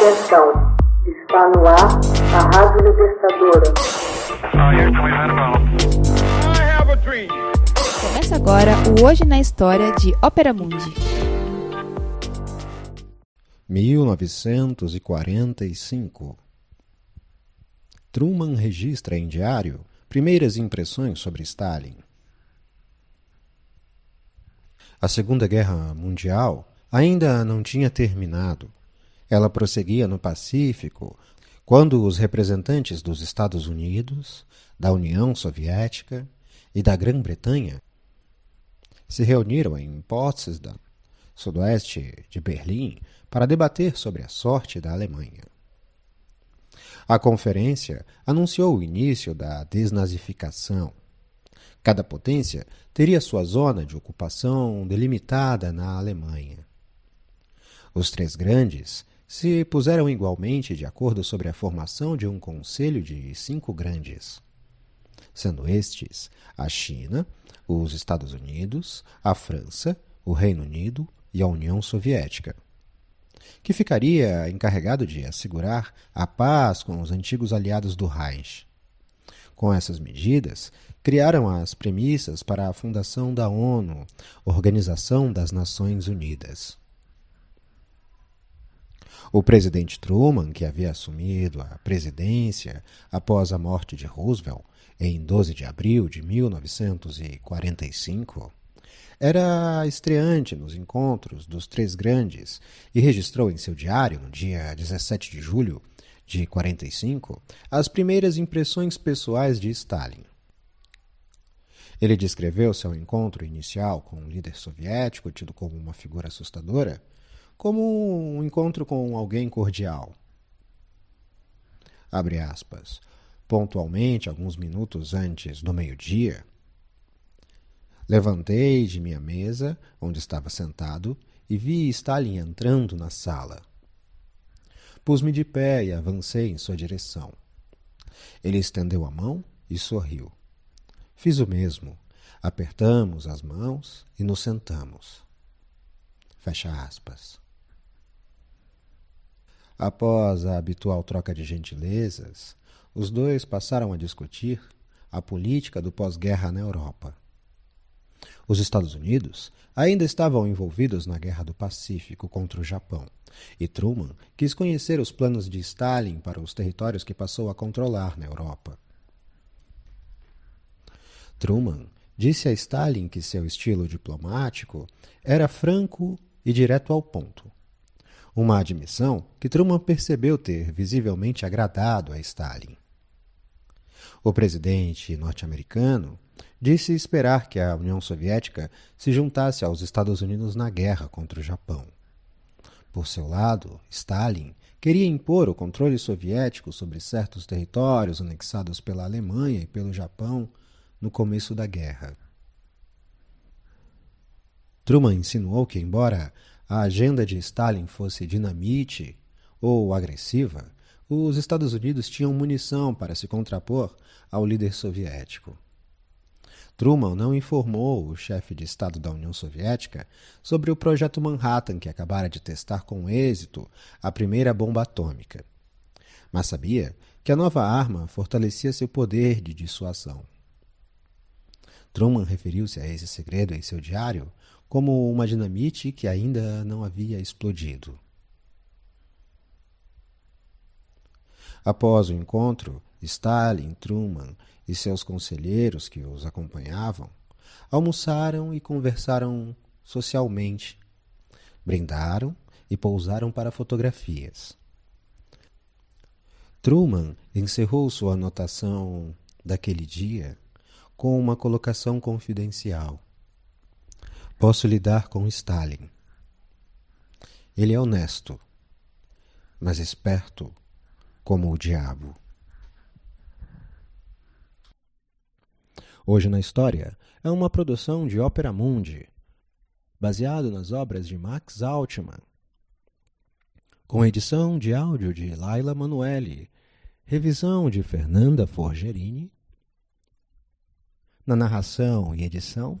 Atenção, está no ar a Rádio Libertadora. Começa agora o Hoje na História de Ópera Mundi. 1945 Truman registra em diário primeiras impressões sobre Stalin. A Segunda Guerra Mundial ainda não tinha terminado. Ela prosseguia no Pacífico quando os representantes dos Estados Unidos, da União Soviética e da Grã-Bretanha se reuniram em Potsdam, sudoeste de Berlim, para debater sobre a sorte da Alemanha. A conferência anunciou o início da desnazificação. Cada potência teria sua zona de ocupação delimitada na Alemanha. Os três grandes se puseram igualmente de acordo sobre a formação de um conselho de cinco grandes, sendo estes a China, os Estados Unidos, a França, o Reino Unido e a União Soviética, que ficaria encarregado de assegurar a paz com os antigos aliados do Reich. Com essas medidas, criaram as premissas para a fundação da ONU, Organização das Nações Unidas. O presidente Truman, que havia assumido a presidência após a morte de Roosevelt em 12 de abril de 1945, era estreante nos encontros dos três grandes e registrou em seu diário, no dia 17 de julho de 45, as primeiras impressões pessoais de Stalin. Ele descreveu seu encontro inicial com o líder soviético, tido como uma figura assustadora, como um encontro com alguém cordial. Abre aspas. Pontualmente, alguns minutos antes do meio-dia, levantei de minha mesa, onde estava sentado, e vi Stalin entrando na sala. Pus-me de pé e avancei em sua direção. Ele estendeu a mão e sorriu. Fiz o mesmo. Apertamos as mãos e nos sentamos. Fecha aspas. Após a habitual troca de gentilezas, os dois passaram a discutir a política do pós-guerra na Europa. Os Estados Unidos ainda estavam envolvidos na Guerra do Pacífico contra o Japão, e Truman quis conhecer os planos de Stalin para os territórios que passou a controlar na Europa. Truman disse a Stalin que seu estilo diplomático era franco e direto ao ponto uma admissão que Truman percebeu ter visivelmente agradado a Stalin. O presidente norte-americano disse esperar que a União Soviética se juntasse aos Estados Unidos na guerra contra o Japão. Por seu lado, Stalin queria impor o controle soviético sobre certos territórios anexados pela Alemanha e pelo Japão no começo da guerra. Truman insinuou que, embora a agenda de Stalin fosse dinamite ou agressiva, os Estados Unidos tinham munição para se contrapor ao líder soviético. Truman não informou o chefe de Estado da União Soviética sobre o projeto Manhattan que acabara de testar com êxito a primeira bomba atômica. Mas sabia que a nova arma fortalecia seu poder de dissuasão. Truman referiu-se a esse segredo em seu diário como uma dinamite que ainda não havia explodido. Após o encontro, Stalin, Truman e seus conselheiros que os acompanhavam almoçaram e conversaram socialmente, brindaram e pousaram para fotografias. Truman encerrou sua anotação daquele dia com uma colocação confidencial. Posso lidar com Stalin. Ele é honesto, mas esperto como o diabo. Hoje na História é uma produção de Ópera Mundi, baseado nas obras de Max Altman, com edição de áudio de Laila Manuelle, revisão de Fernanda Forgerini, na narração e edição